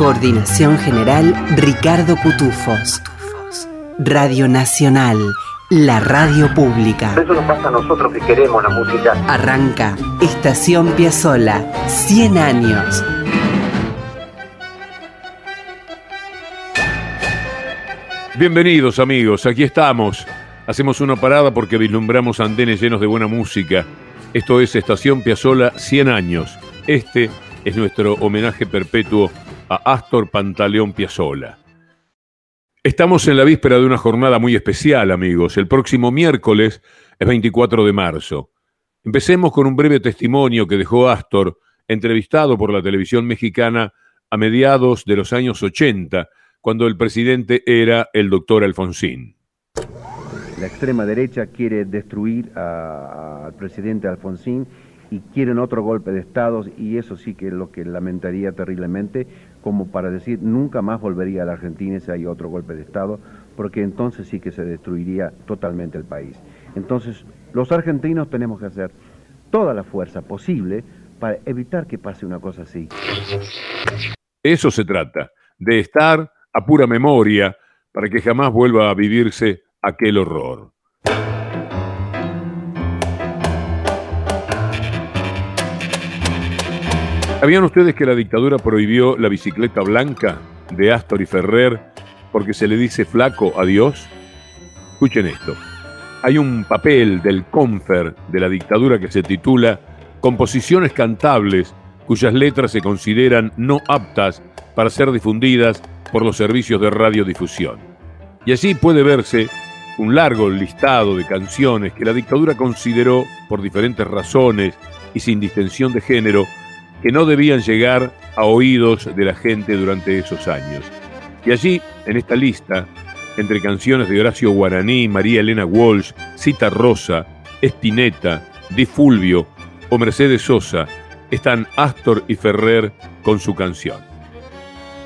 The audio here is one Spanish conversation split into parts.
Coordinación General Ricardo Cutufos. Radio Nacional, la radio pública. Eso nos pasa a nosotros que queremos la música. Arranca Estación Piazzola, 100 años. Bienvenidos amigos, aquí estamos. Hacemos una parada porque vislumbramos andenes llenos de buena música. Esto es Estación Piazzola 100 años. Este es nuestro homenaje perpetuo a Astor Pantaleón Piazzolla. Estamos en la víspera de una jornada muy especial, amigos. El próximo miércoles es 24 de marzo. Empecemos con un breve testimonio que dejó Astor, entrevistado por la televisión mexicana a mediados de los años 80, cuando el presidente era el doctor Alfonsín. La extrema derecha quiere destruir al presidente Alfonsín y quieren otro golpe de Estado y eso sí que es lo que lamentaría terriblemente, como para decir nunca más volvería a la Argentina si hay otro golpe de Estado, porque entonces sí que se destruiría totalmente el país. Entonces, los argentinos tenemos que hacer toda la fuerza posible para evitar que pase una cosa así. Eso se trata, de estar a pura memoria para que jamás vuelva a vivirse aquel horror. ¿Sabían ustedes que la dictadura prohibió la bicicleta blanca de Astor y Ferrer porque se le dice flaco a Dios? Escuchen esto. Hay un papel del Confer de la dictadura que se titula Composiciones cantables cuyas letras se consideran no aptas para ser difundidas por los servicios de radiodifusión. Y allí puede verse un largo listado de canciones que la dictadura consideró, por diferentes razones y sin distensión de género, que no debían llegar a oídos de la gente durante esos años. Y allí, en esta lista, entre canciones de Horacio Guaraní, María Elena Walsh, Cita Rosa, Espineta, Di Fulvio o Mercedes Sosa, están Astor y Ferrer con su canción.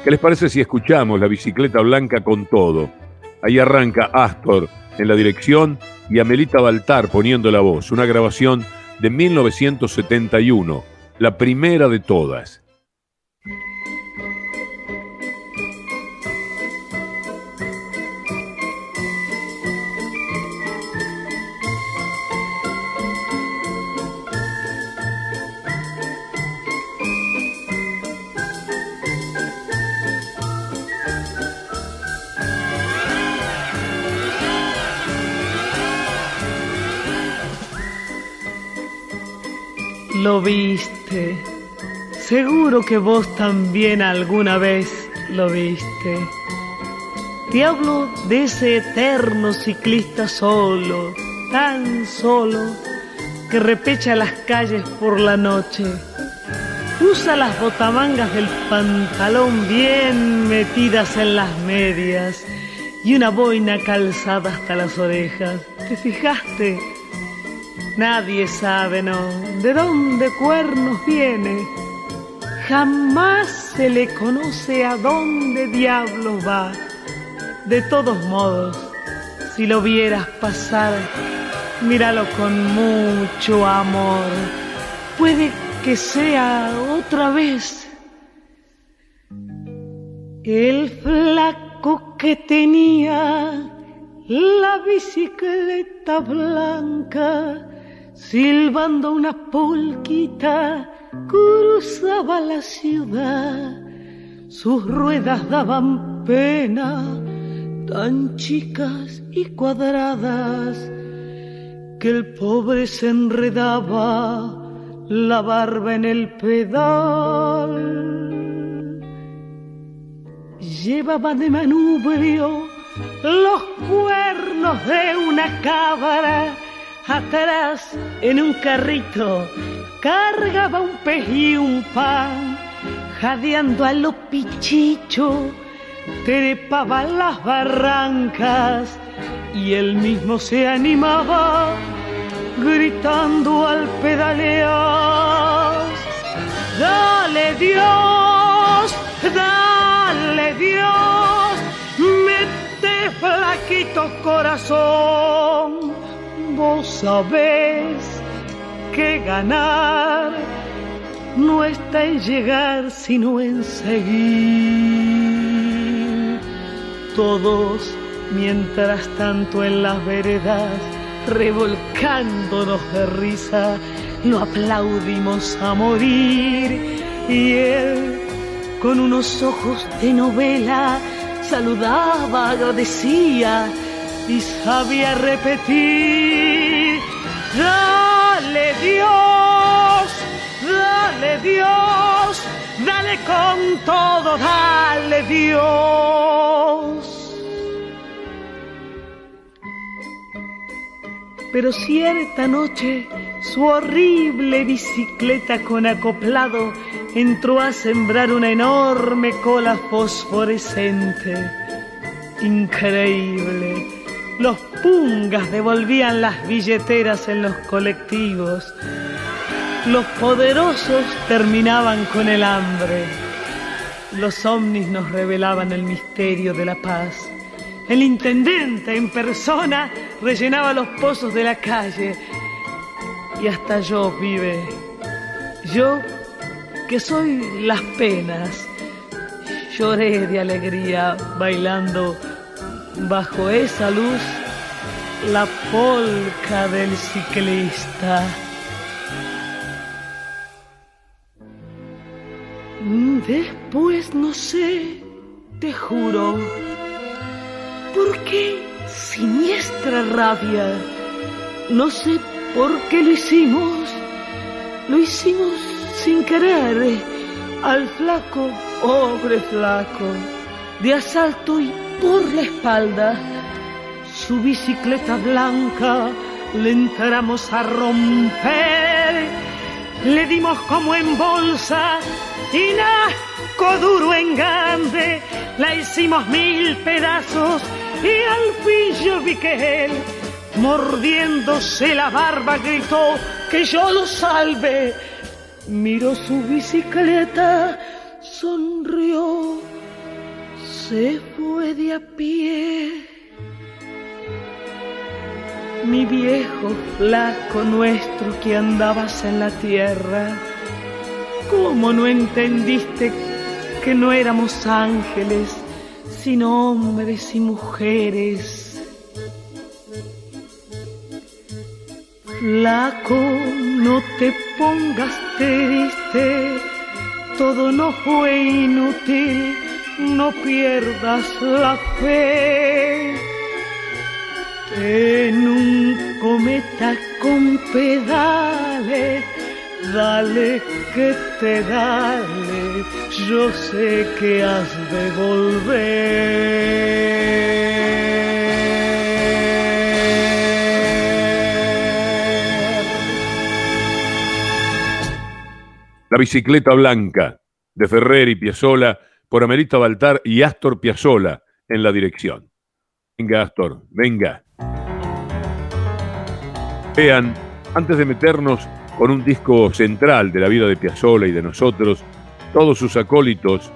¿Qué les parece si escuchamos la bicicleta blanca con todo? Ahí arranca Astor en la dirección y Amelita Baltar poniendo la voz, una grabación de 1971 la primera de todas. Lo viste. Seguro que vos también alguna vez lo viste. Te hablo de ese eterno ciclista solo, tan solo, que repecha las calles por la noche. Usa las botamangas del pantalón bien metidas en las medias y una boina calzada hasta las orejas. ¿Te fijaste? Nadie sabe, ¿no? De dónde cuernos viene. Jamás se le conoce a dónde diablos va. De todos modos, si lo vieras pasar, míralo con mucho amor. Puede que sea otra vez el flaco que tenía la bicicleta blanca silbando una polquita, cruzaba la ciudad. Sus ruedas daban pena, tan chicas y cuadradas, que el pobre se enredaba la barba en el pedal. Llevaba de manubrio los cuernos de una cabra atrás en un carrito cargaba un pez y un pan. jadeando a lo pichicho, trepaba las barrancas y él mismo se animaba gritando al pedalear. Dale Dios, dale Dios, mete flaquito corazón, vos sabés que ganar no está en llegar sino en seguir. Todos, mientras tanto en las veredas, revolcándonos de risa, lo aplaudimos a morir. Y él, con unos ojos de novela, saludaba, agradecía y sabía repetir. Dale Dios, dale Dios, dale con todo, dale Dios. Pero cierta noche su horrible bicicleta con acoplado entró a sembrar una enorme cola fosforescente. Increíble. Los pungas devolvían las billeteras en los colectivos. Los poderosos terminaban con el hambre. Los ovnis nos revelaban el misterio de la paz. El intendente en persona rellenaba los pozos de la calle. Y hasta yo, vive, yo que soy las penas, lloré de alegría bailando bajo esa luz la polca del ciclista. Después no sé, te juro, ¿por qué siniestra rabia? No sé por qué lo hicimos, lo hicimos sin querer al flaco, pobre flaco, de asalto y por la espalda. Su bicicleta blanca le entramos a romper, le dimos como en bolsa y nasco duro en grande, la hicimos mil pedazos y al fin yo vi que él, mordiéndose la barba, gritó que yo lo salve. Miró su bicicleta, sonrió, se fue de a pie. Mi viejo flaco nuestro que andabas en la tierra, ¿cómo no entendiste que no éramos ángeles, sino hombres y mujeres? Flaco, no te pongas triste, todo no fue inútil, no pierdas la fe. En un cometa con pedales, dale que te dale, yo sé que has de volver. La bicicleta blanca de Ferrer y Piazzola por Amerita Baltar y Astor Piazzola en la dirección. Venga, Astor, venga. Vean, antes de meternos con un disco central de la vida de Piazzolla y de nosotros, todos sus acólitos,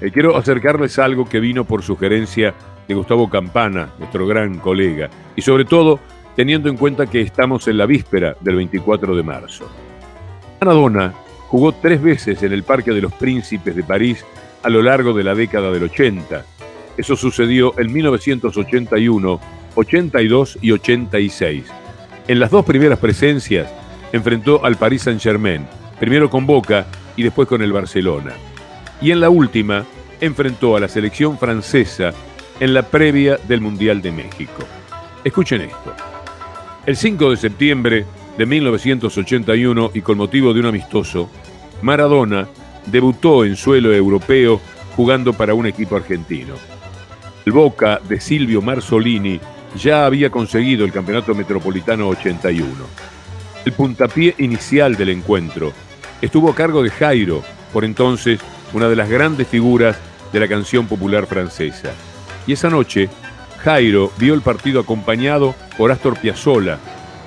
eh, quiero acercarles algo que vino por sugerencia de Gustavo Campana, nuestro gran colega, y sobre todo teniendo en cuenta que estamos en la víspera del 24 de marzo. Maradona jugó tres veces en el Parque de los Príncipes de París a lo largo de la década del 80. Eso sucedió en 1981, 82 y 86. En las dos primeras presencias enfrentó al Paris Saint-Germain, primero con Boca y después con el Barcelona. Y en la última enfrentó a la selección francesa en la previa del Mundial de México. Escuchen esto. El 5 de septiembre de 1981 y con motivo de un amistoso, Maradona debutó en suelo europeo jugando para un equipo argentino. El Boca de Silvio Marzolini ya había conseguido el Campeonato Metropolitano 81. El puntapié inicial del encuentro estuvo a cargo de Jairo, por entonces una de las grandes figuras de la canción popular francesa. Y esa noche, Jairo vio el partido acompañado por Astor Piazzolla,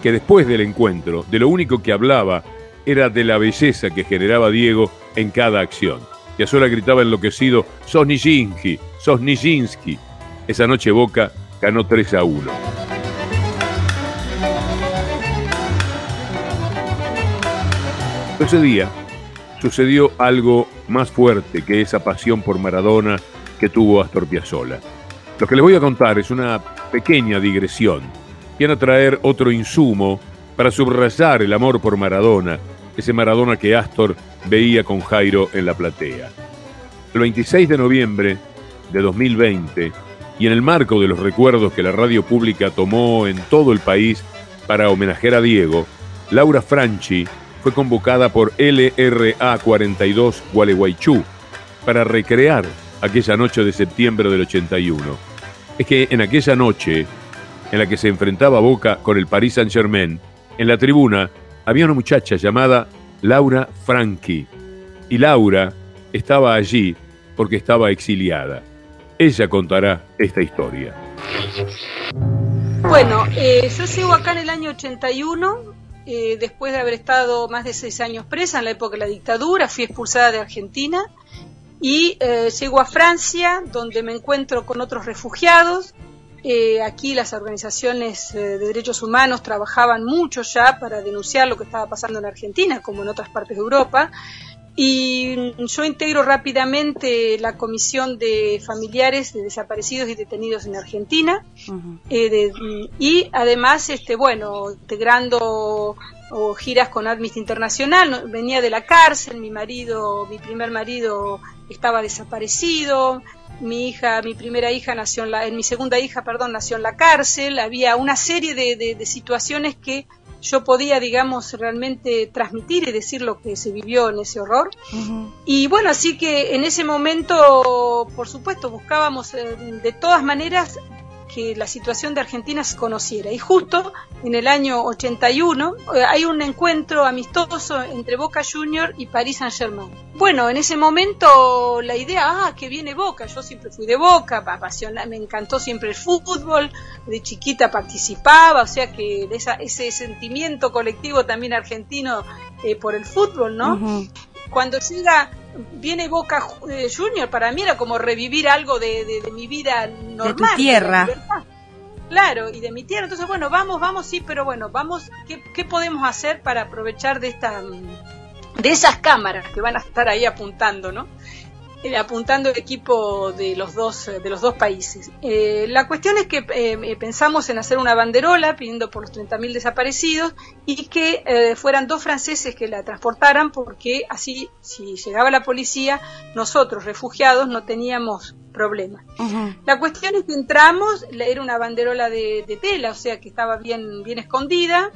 que después del encuentro, de lo único que hablaba era de la belleza que generaba Diego en cada acción. Piazzolla gritaba enloquecido, sos Nijinsky, sos Nijinsky. Esa noche Boca ganó 3 a 1. Ese día sucedió algo más fuerte que esa pasión por Maradona que tuvo Astor Piazzolla. Lo que les voy a contar es una pequeña digresión. Quiero a traer otro insumo para subrayar el amor por Maradona, ese Maradona que Astor veía con Jairo en la platea. El 26 de noviembre de 2020, y en el marco de los recuerdos que la radio pública tomó en todo el país para homenajear a Diego, Laura Franchi fue convocada por LRA 42 Gualeguaychú para recrear aquella noche de septiembre del 81. Es que en aquella noche, en la que se enfrentaba Boca con el Paris Saint-Germain, en la tribuna había una muchacha llamada Laura Franchi. Y Laura estaba allí porque estaba exiliada. Ella contará esta historia. Bueno, eh, yo llego acá en el año 81 eh, después de haber estado más de seis años presa en la época de la dictadura, fui expulsada de Argentina y eh, llego a Francia, donde me encuentro con otros refugiados. Eh, aquí las organizaciones de derechos humanos trabajaban mucho ya para denunciar lo que estaba pasando en Argentina, como en otras partes de Europa. Y yo integro rápidamente la comisión de familiares de desaparecidos y detenidos en Argentina. Eh, y además, este, bueno, integrando giras con Amnesty Internacional. venía de la cárcel, mi marido, mi primer marido estaba desaparecido. Mi hija, mi primera hija nació en la, en mi segunda hija, perdón, nació en la cárcel. Había una serie de situaciones que yo podía, digamos, realmente transmitir y decir lo que se vivió en ese horror. Y bueno, así que en ese momento, por supuesto, buscábamos eh, de todas maneras que la situación de Argentina se conociera. Y justo en el año 81 eh, hay un encuentro amistoso entre Boca Junior y Paris Saint Germain. Bueno, en ese momento la idea, ah, que viene Boca, yo siempre fui de Boca, me encantó siempre el fútbol, de chiquita participaba, o sea que ese sentimiento colectivo también argentino eh, por el fútbol, ¿no? Cuando llega viene Boca eh, Junior, para mí era como revivir algo de, mi vida normal. De tu tierra. claro, y de mi tierra. Entonces, bueno, vamos, vamos, sí, pero bueno, vamos, ¿qué, qué podemos hacer para aprovechar de esta de esas cámaras que van a estar ahí apuntando, ¿no? Eh, apuntando el equipo de los dos, de los dos países. Eh, la cuestión es que eh, pensamos en hacer una banderola pidiendo por los 30.000 desaparecidos y que fueran dos franceses que la transportaran porque así, si llegaba la policía, nosotros, refugiados, no teníamos problemas. La cuestión es que entramos, era una banderola de, tela, o sea que estaba bien, bien escondida.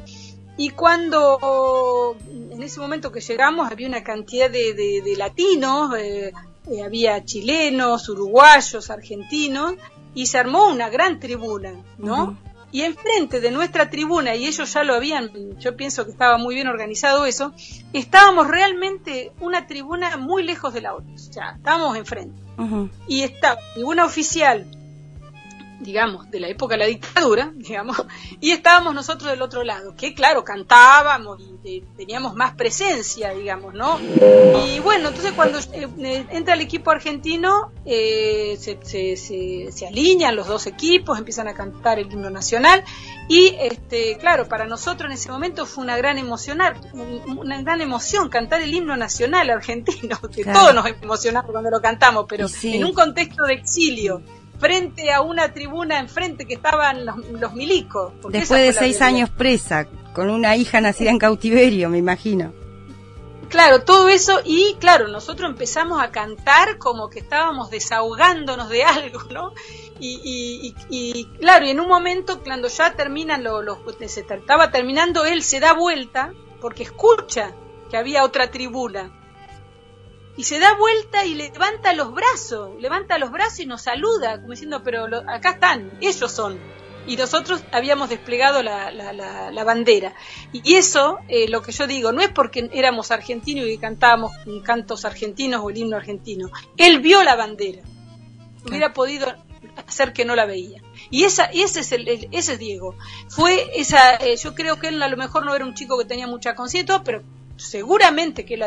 Y cuando en ese momento que llegamos había una cantidad de, de latinos, eh, había chilenos, uruguayos, argentinos, y se armó una gran tribuna, ¿no? Y enfrente de nuestra tribuna, y ellos ya lo habían, yo pienso que estaba muy bien organizado eso, estábamos realmente una tribuna muy lejos de la otra, o sea, estábamos enfrente. Y estaba tribuna oficial digamos, de la época de la dictadura, digamos, y estábamos nosotros del otro lado, que claro, cantábamos y teníamos más presencia, digamos, ¿no? Y bueno, entonces cuando eh, eh, entra el equipo argentino, eh, se, se, se, alinean los dos equipos, empiezan a cantar el himno nacional, y este, claro, para nosotros en ese momento fue una gran emocionar, una gran emoción cantar el himno nacional argentino, que todos nos emocionamos cuando lo cantamos, pero en un contexto de exilio frente a una tribuna enfrente que estaban los, milicos. Después de seis años presa, con una hija nacida en cautiverio, me imagino. Claro, todo eso y claro, nosotros empezamos a cantar como que estábamos desahogándonos de algo, ¿no? Y, y, claro, y en un momento cuando ya terminan los, los, se estaba terminando, él se da vuelta porque escucha que había otra tribuna y se da vuelta y levanta los brazos, levanta los brazos y nos saluda, como diciendo, pero acá están, ellos son. y nosotros habíamos desplegado la, la, la, bandera. Y eso, eh, lo que yo digo, no es porque éramos argentinos y cantábamos cantos argentinos o el himno argentino. Él vio la bandera. Hubiera podido hacer que no la veía. Y esa, ese es el, ese es Diego. Fue esa, eh, yo creo que él a lo mejor no era un chico que tenía mucha conciencia, pero seguramente que él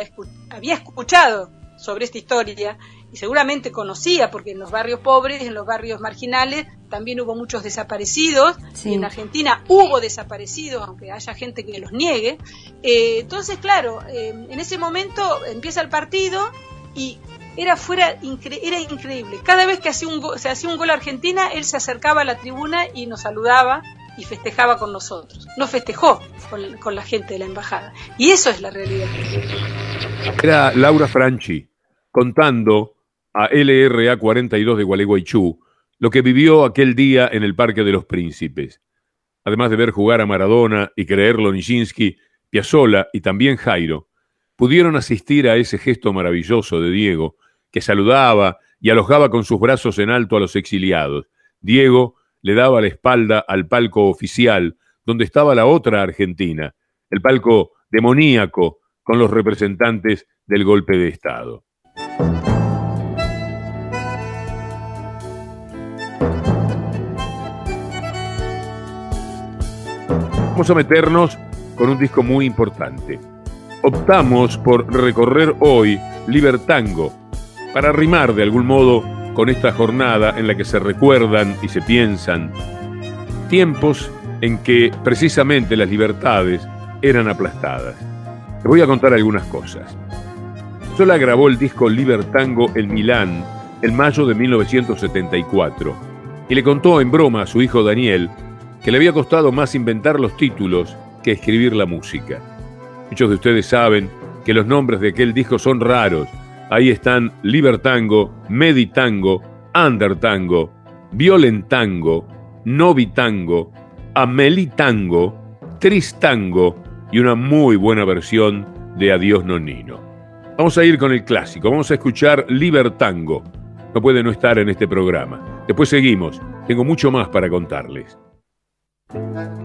había escuchado sobre esta historia y seguramente conocía, porque en los barrios pobres, en los barrios marginales, también hubo muchos desaparecidos, y en Argentina hubo desaparecidos, aunque haya gente que los niegue. Eh, entonces, claro, eh, en ese momento empieza el partido y era fuera era increíble. Cada vez que hacía un se hacía un gol a Argentina, él se acercaba a la tribuna y nos saludaba y festejaba con nosotros. No festejó con, con la gente de la embajada. Y eso es la realidad. Era Laura Franchi contando a LRA 42 de Gualeguaychú lo que vivió aquel día en el Parque de los Príncipes. Además de ver jugar a Maradona y creerlo Nijinsky, Piazzola y también Jairo, pudieron asistir a ese gesto maravilloso de Diego, que saludaba y alojaba con sus brazos en alto a los exiliados. Diego le daba la espalda al palco oficial, donde estaba la otra Argentina, el palco demoníaco con los representantes del golpe de Estado. A meternos con un disco muy importante. Optamos por recorrer hoy Libertango, para rimar de algún modo con esta jornada en la que se recuerdan y se piensan tiempos en que precisamente las libertades eran aplastadas. Les voy a contar algunas cosas. Sola grabó el disco Libertango en Milán en mayo de 1974 y le contó en broma a su hijo Daniel que le había costado más inventar los títulos que escribir la música. Muchos de ustedes saben que los nombres de aquel disco son raros. Ahí están Libertango, Meditango, Undertango, Violentango, Novitango, Amelitango, Tristango y una muy buena versión de Adiós Nonino. Vamos a ir con el clásico, vamos a escuchar Libertango. No puede no estar en este programa. Después seguimos, tengo mucho más para contarles. Thank you.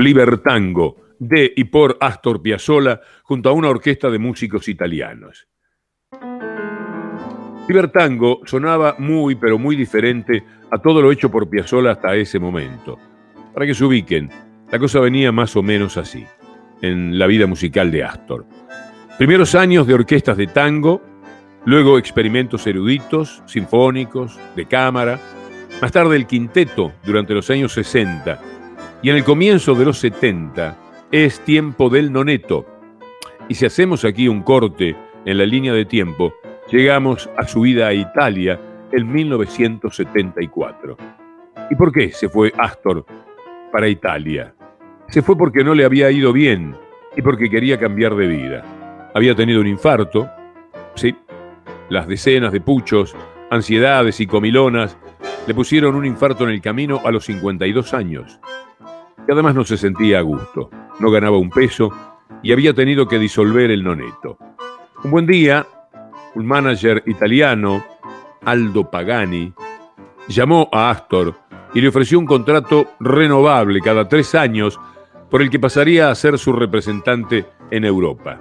Libertango, de y por Astor Piazzolla, junto a una orquesta de músicos italianos. Libertango sonaba muy, pero muy diferente a todo lo hecho por Piazzolla hasta ese momento. Para que se ubiquen, la cosa venía más o menos así, en la vida musical de Astor. Primeros años de orquestas de tango, luego experimentos eruditos, sinfónicos, de cámara, más tarde el quinteto durante los años 60 y en el comienzo de los 70 es tiempo del noneto. Y si hacemos aquí un corte en la línea de tiempo, llegamos a su ida a Italia en 1974. ¿Y por qué se fue Astor para Italia? Se fue porque no le había ido bien y porque quería cambiar de vida. Había tenido un infarto, sí, las decenas de puchos, ansiedades y comilonas le pusieron un infarto en el camino a los 52 años. Y además no se sentía a gusto, no ganaba un peso y había tenido que disolver el noneto. Un buen día, un manager italiano, Aldo Pagani, llamó a Astor y le ofreció un contrato renovable cada tres años por el que pasaría a ser su representante en Europa.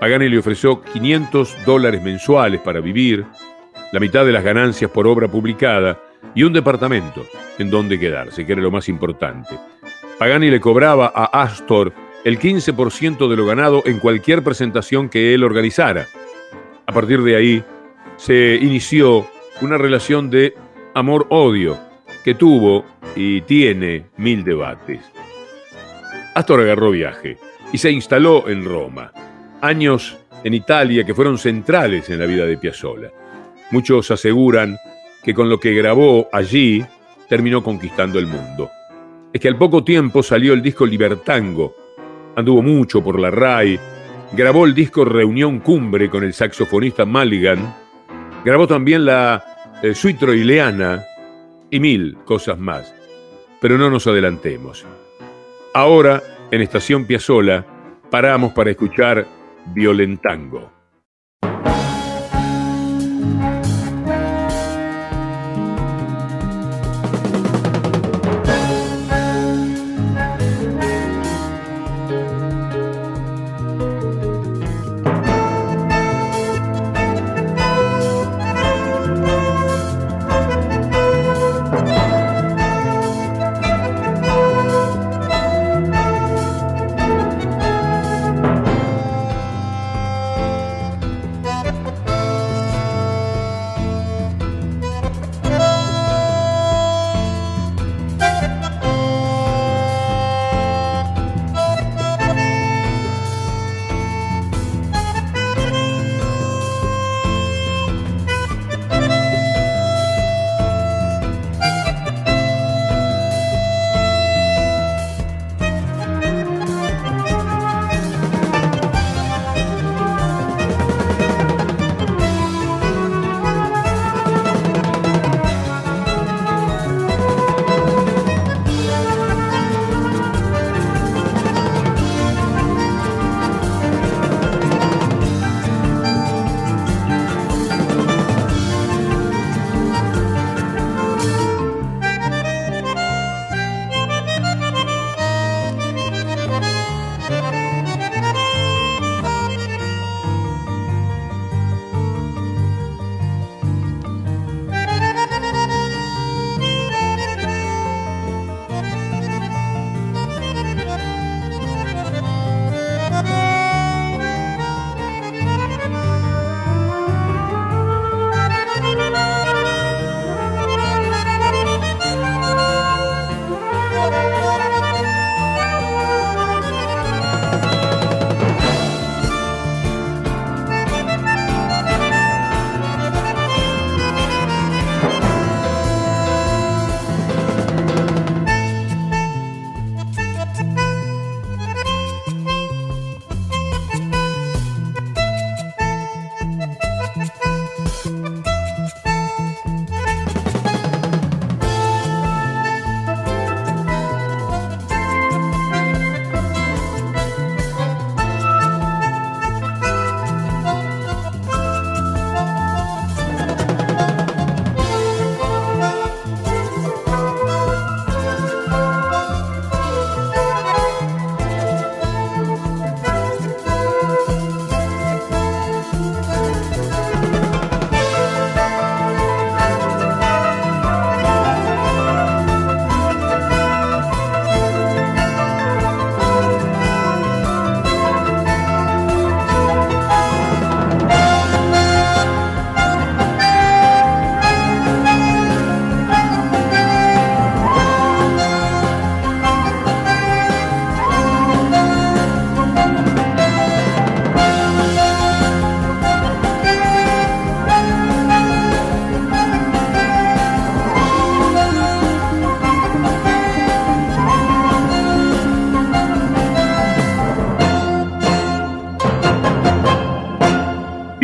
Pagani le ofreció 500 dólares mensuales para vivir, la mitad de las ganancias por obra publicada y un departamento en donde quedarse, que era lo más importante. Pagani le cobraba a Astor el 15% de lo ganado en cualquier presentación que él organizara. A partir de ahí se inició una relación de amor-odio que tuvo y tiene mil debates. Astor agarró viaje y se instaló en Roma. Años en Italia que fueron centrales en la vida de Piazzolla. Muchos aseguran que con lo que grabó allí terminó conquistando el mundo. Es que al poco tiempo salió el disco Libertango, anduvo mucho por la RAI, grabó el disco Reunión Cumbre con el saxofonista Mulligan, grabó también la eh, Suite Troileana y mil cosas más. Pero no nos adelantemos. Ahora, en Estación Piazzola, paramos para escuchar Violentango.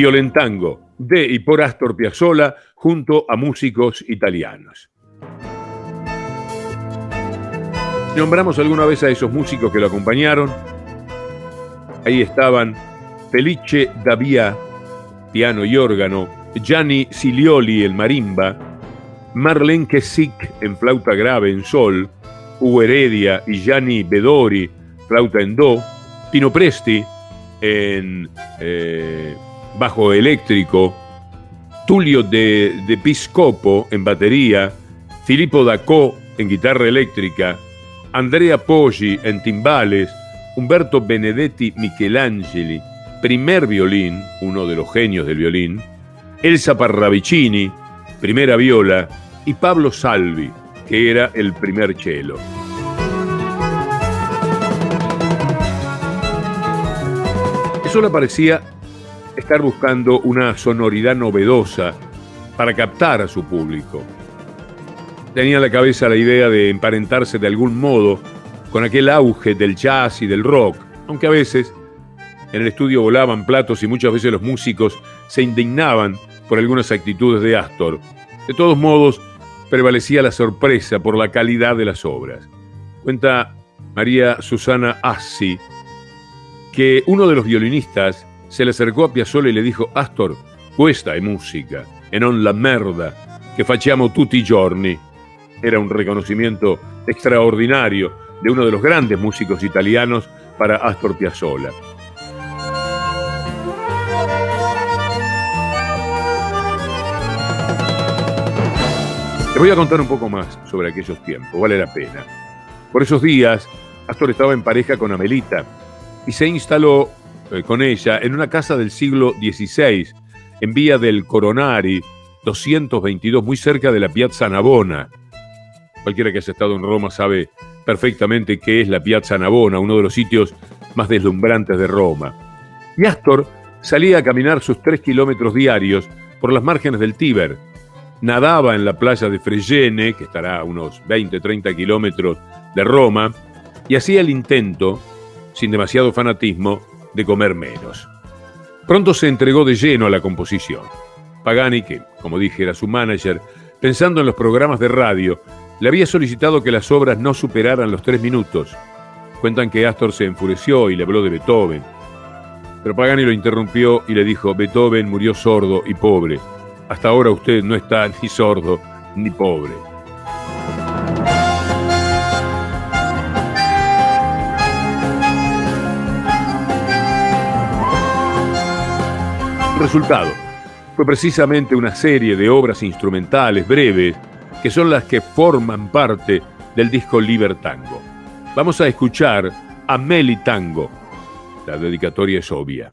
Violentango, de y por Astor Piazzolla, junto a músicos italianos. Nombramos alguna vez a esos músicos que lo acompañaron. Ahí estaban Felice Davia, piano y órgano, Gianni Silioli, el marimba, Marlene Kessick en flauta grave en sol, Hugo Heredia y Gianni Bedori, flauta en do, Pino Presti en eh, bajo eléctrico, Tulio de, de Piscopo en batería, Filippo Dacó en guitarra eléctrica, Andrea Poggi en timbales, Humberto Benedetti Michelangeli, primer violín, uno de los genios del violín, Elsa Parravicini, primera viola, y Pablo Salvi, que era el primer cello. Eso le parecía estar buscando una sonoridad novedosa para captar a su público. Tenía en la cabeza la idea de emparentarse de algún modo con aquel auge del jazz y del rock, aunque a veces en el estudio volaban platos y muchas veces los músicos se indignaban por algunas actitudes de Astor. De todos modos, prevalecía la sorpresa por la calidad de las obras. Cuenta María Susana Assi que uno de los violinistas se le acercó a Piazzolla y le dijo: Astor, questa è musica, e non la merda que facciamo tutti i giorni. Era un reconocimiento extraordinario de uno de los grandes músicos italianos para Astor Piazzolla. Te voy a contar un poco más sobre aquellos tiempos, vale la pena. Por esos días, Astor estaba en pareja con Amelita y se instaló eh, con ella en una casa del siglo XVI, en vía del Coronari 222, muy cerca de la Piazza Navona. Cualquiera que haya estado en Roma sabe perfectamente qué es la Piazza Navona, uno de los sitios más deslumbrantes de Roma. Y Astor salía a caminar sus tres kilómetros diarios por las márgenes del Tíber. Nadaba en la playa de Fregene, que estará a unos 20-30 kilómetros de Roma, y hacía el intento, sin demasiado fanatismo, de comer menos. Pronto se entregó de lleno a la composición. Pagani, que, como dije, era su manager, pensando en los programas de radio, le había solicitado que las obras no superaran los tres minutos. Cuentan que Astor se enfureció y le habló de Beethoven. Pero Pagani lo interrumpió y le dijo, Beethoven murió sordo y pobre. Hasta ahora usted no está ni sordo ni pobre. Resultado fue precisamente una serie de obras instrumentales breves que son las que forman parte del disco Libertango. Vamos a escuchar a Meli Tango. La dedicatoria es obvia.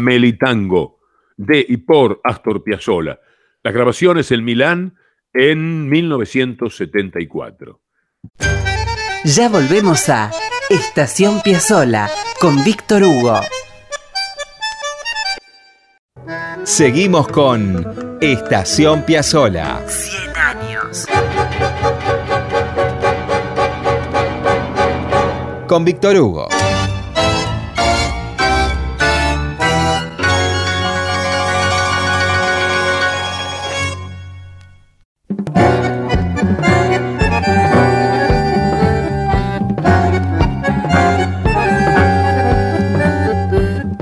Melitango, de y por Astor Piazzolla. Las grabaciones en Milán en 1974. Ya volvemos a Estación Piazzola con Víctor Hugo. Seguimos con Estación Piazzola. 100 años. Con Víctor Hugo.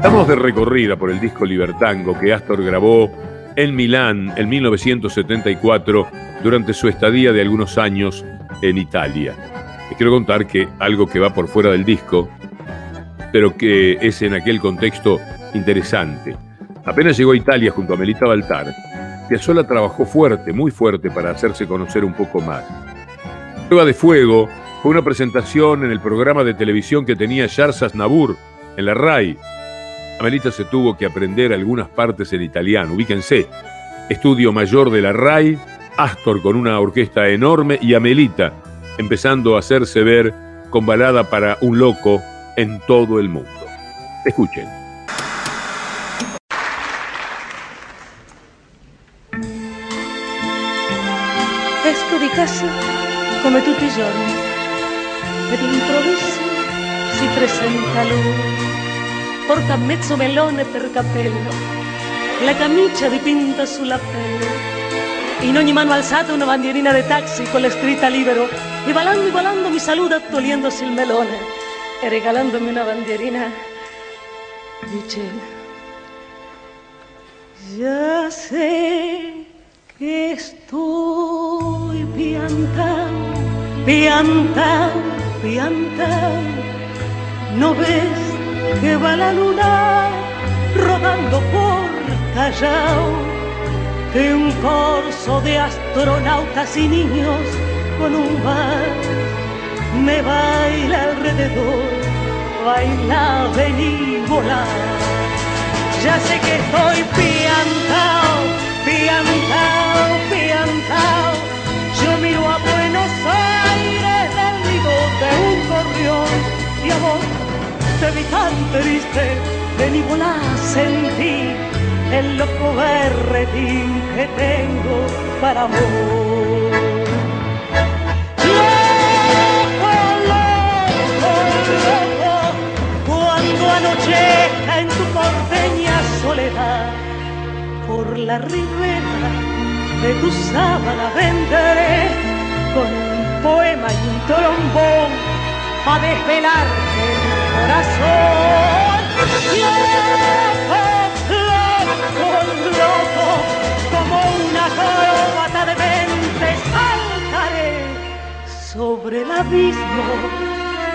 Estamos de recorrida por el disco Libertango que Astor grabó en Milán en 1974 durante su estadía de algunos años en Italia. Les quiero contar que algo que va por fuera del disco, pero que es en aquel contexto interesante. Apenas llegó a Italia junto a Melita Baltar, Piazzolla trabajó fuerte, muy fuerte, para hacerse conocer un poco más. Prueba de Fuego fue una presentación en el programa de televisión que tenía Charles Aznavour en la RAI. Amelita se tuvo que aprender algunas partes en italiano, ubíquense. Estudio mayor de la RAI, Astor con una orquesta enorme y Amelita empezando a hacerse ver con balada para un loco en todo el mundo. Escuchen. Esco di casa come tutti i giorni si presenta. Porta mezzo melone per cappello, la camicia dipinta sulla pelle. In ogni mano alzata una bandierina de taxi con la scritta libero y volando y volando mi saluda toliéndose il melone e regalandomi una bandierina dice ya sé que estoy piantao, piantao, piantao. ¿No ves que va la luna rodando por Callao? Que un corso de astronautas y niños con un bar me baila alrededor, baila, vení, volar. Ya sé que estoy piantao, piantao, piantao. Yo miro a Buenos Aires del de un gorrión y te vi tan triste, vení volar, sentí el loco berretín que tengo para cuando anochezca en tu porteña soledad, por la ribera de tu sábana vendré con un poema y un trombón a desvelarte el corazón. Como una acróbata de mente saltaré sobre el abismo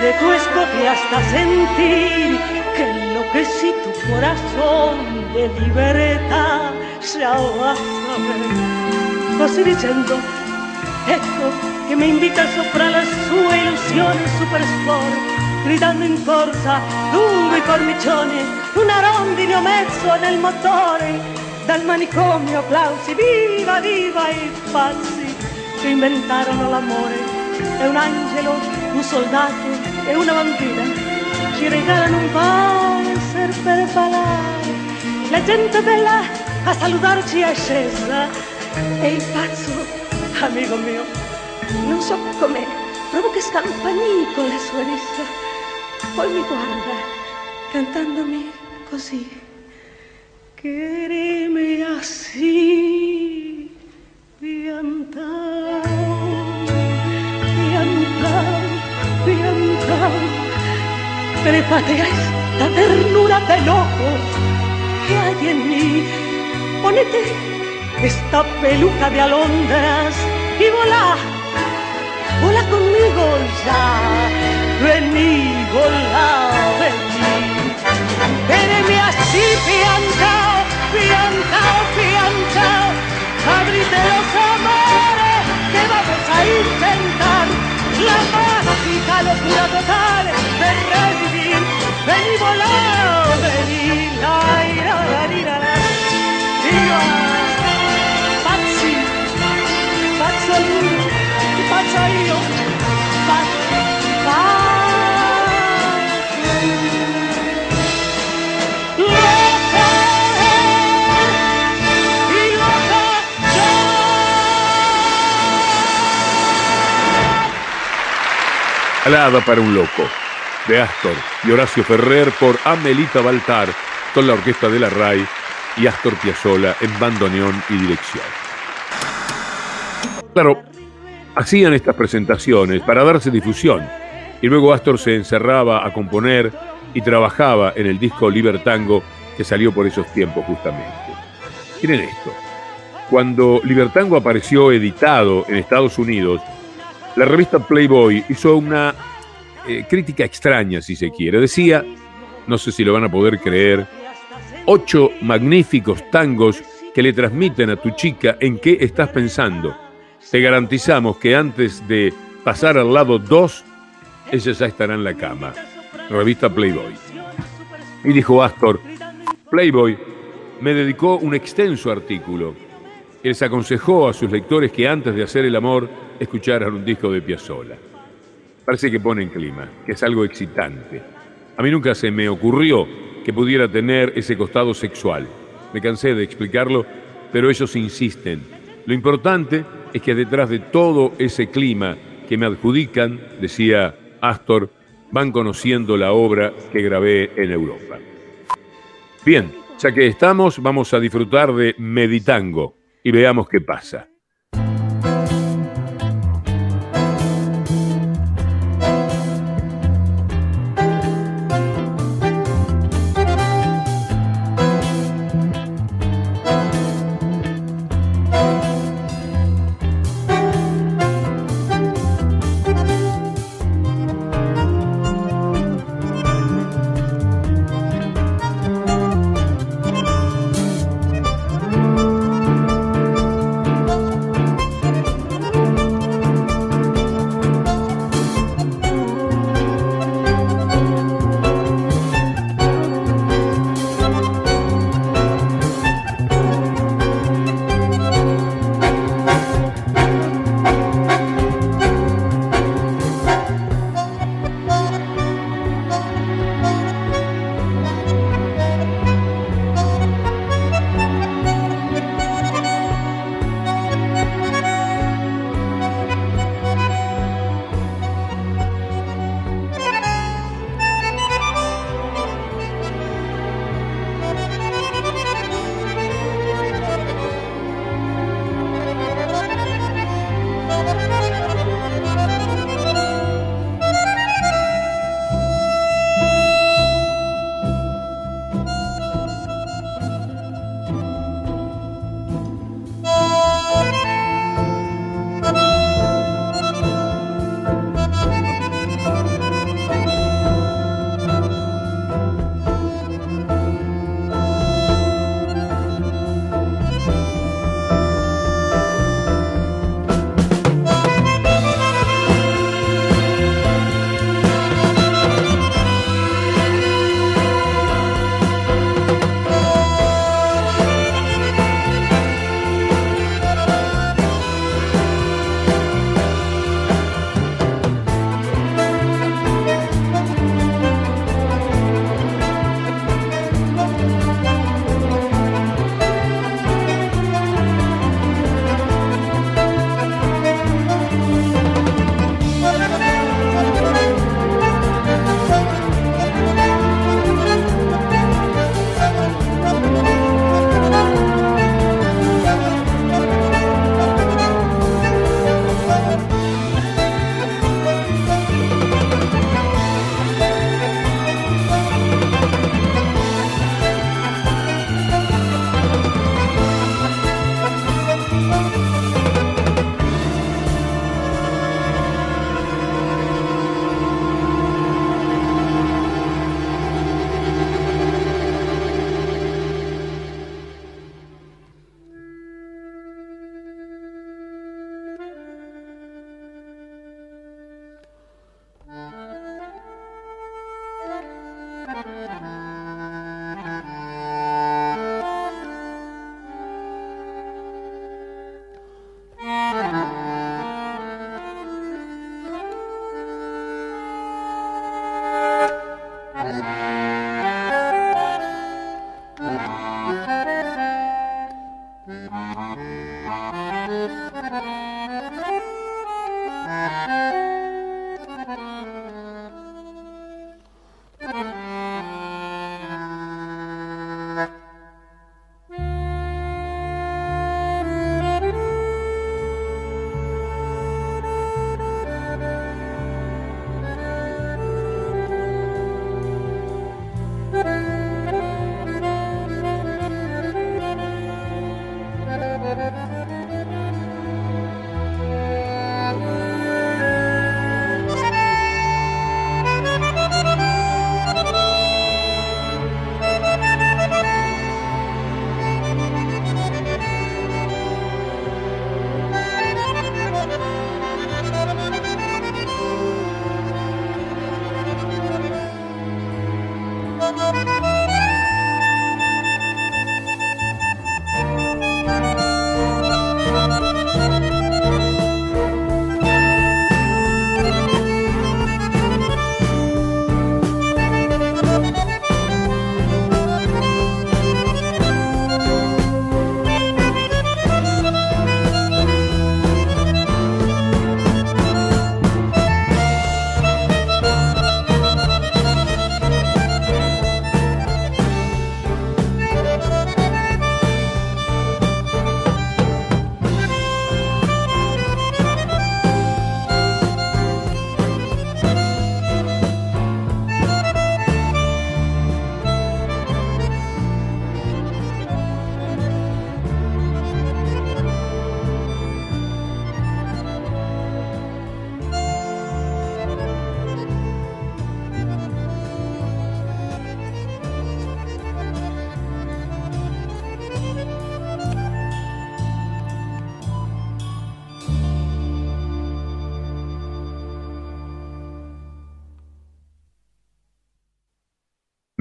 de tu escote hasta sentir que enloquecí tu corazón de libertad. Ya vas a ver, così dicendo, ecco che mi invita a sopra le sue illusioni super sport, gridando in corsa lungo i cornicioni, una rondine o mezzo nel motore, dal manicomio applausi, viva, viva i pazzi che inventarono l'amore, e un angelo, un soldato e una bambina ci regalano un valzer per ballare, la gente bella a saludarci è scesa, e il pazzo, amico mio, non so com'è, provo che scampagnì con le sue rissa. Poi mi guarda, cantandomi così. Quereme así, piantao, piantao, piantao. Trépate a esta ternura de loco que hay en mí. Ponete esta peluca de alondras y volá, volá conmigo ya. Vení, volá, Alada para un loco de Astor y Horacio Ferrer por Amelita Baltar, con la orquesta de la RAI y Astor Piazzolla en bandoneón y dirección. Claro, hacían estas presentaciones para darse difusión y luego Astor se encerraba a componer y trabajaba en el disco Libertango que salió por esos tiempos justamente. Miren esto, cuando Libertango apareció editado en Estados Unidos, la revista Playboy hizo una eh, crítica extraña, si se quiere. Decía, no sé si lo van a poder creer, ocho magníficos tangos que le transmiten a tu chica en qué estás pensando. Te garantizamos que antes de pasar al lado dos, ella ya estará en la cama. Revista Playboy. Y dijo Astor, Playboy me dedicó un extenso artículo. Se aconsejó a sus lectores que antes de hacer el amor escucharan un disco de Piazzolla. Parece que pone en clima, que es algo excitante. A mí nunca se me ocurrió que pudiera tener ese costado sexual. Me cansé de explicarlo, pero ellos insisten. Lo importante es que detrás de todo ese clima que me adjudican, decía Astor, van conociendo la obra que grabé en Europa. Bien, ya que estamos, vamos a disfrutar de Meditango y veamos qué pasa.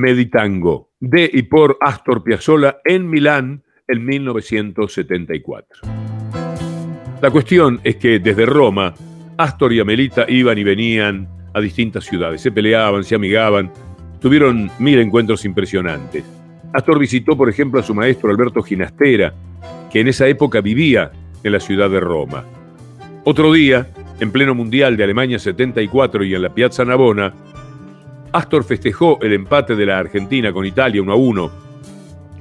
Meditango, de y por Astor Piazzolla en Milán en 1974. La cuestión es que desde Roma, Astor y Amelita iban y venían a distintas ciudades, se peleaban, se amigaban, tuvieron mil encuentros impresionantes. Astor visitó, por ejemplo, a su maestro Alberto Ginastera, que en esa época vivía en la ciudad de Roma. Otro día, en pleno Mundial de Alemania 74 y en la Piazza Navona, Astor festejó el empate de la Argentina con Italia 1 a 1.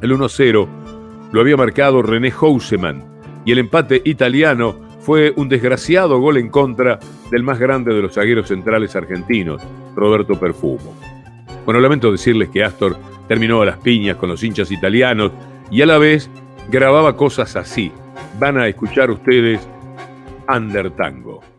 El 1-0 lo había marcado René Houseman y el empate italiano fue un desgraciado gol en contra del más grande de los zagueros centrales argentinos, Roberto Perfumo. Bueno, lamento decirles que Astor terminó a las piñas con los hinchas italianos y a la vez grababa cosas así. Van a escuchar ustedes Under Tango.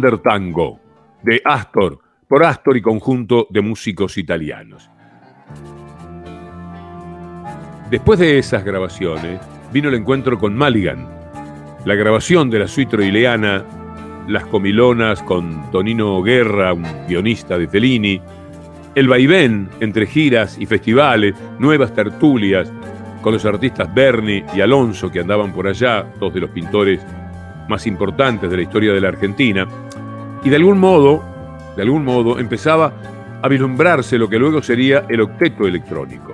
Tango, de Astor, por Astor y conjunto de músicos italianos. Después de esas grabaciones, vino el encuentro con Maligan, la grabación de la suite troileana, Las Comilonas con Tonino Guerra, un guionista de Fellini, el vaivén entre giras y festivales, nuevas tertulias con los artistas Berni y Alonso que andaban por allá, dos de los pintores más importantes de la historia de la Argentina, y de algún modo, de algún modo empezaba a vislumbrarse lo que luego sería el octeto electrónico.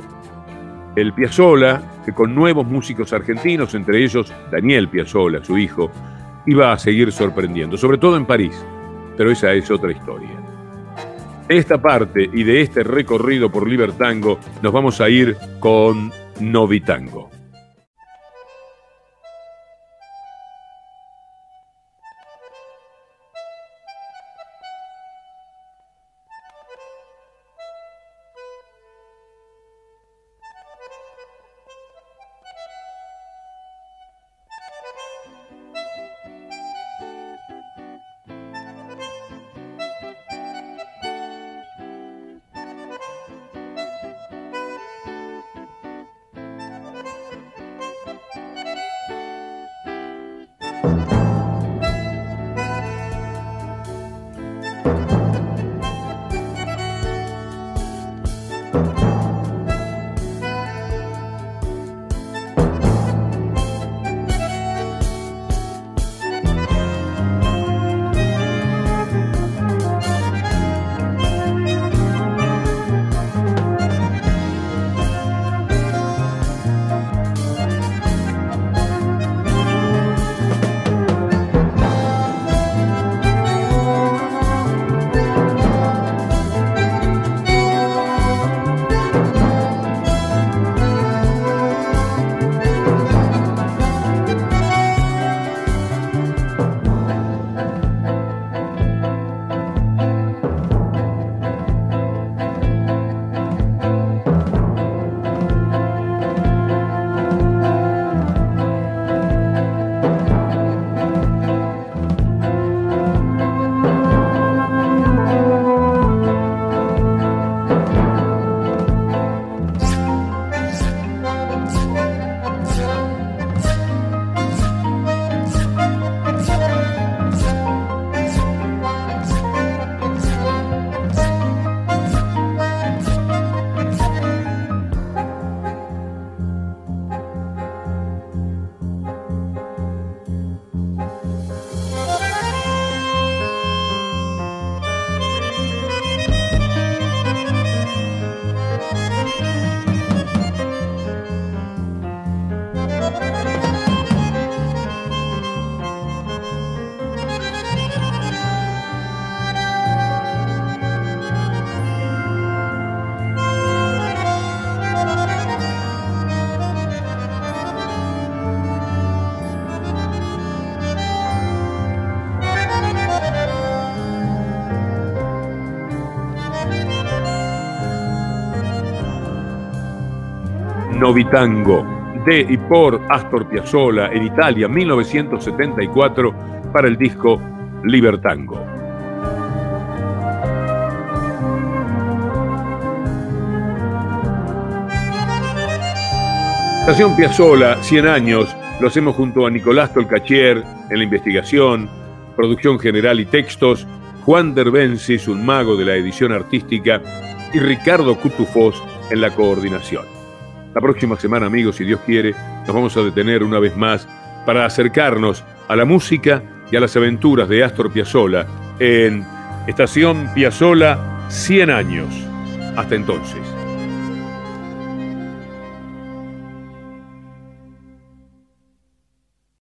El Piazzola, que con nuevos músicos argentinos, entre ellos Daniel Piazzola, su hijo, iba a seguir sorprendiendo, sobre todo en París, pero esa es otra historia. De esta parte y de este recorrido por Libertango nos vamos a ir con Novitango. Novitango, de y por Astor Piazzolla en Italia 1974 para el disco Libertango. Estación Piazzolla, 100 años, lo hacemos junto a Nicolás Tolcachier en la investigación, producción general y textos, Juan Derbensis, un mago de la edición artística, y Ricardo Cutufós en la coordinación. La próxima semana, amigos, si Dios quiere, nos vamos a detener una vez más para acercarnos a la música y a las aventuras de Astor Piazzolla en Estación Piazzolla 100 años. Hasta entonces.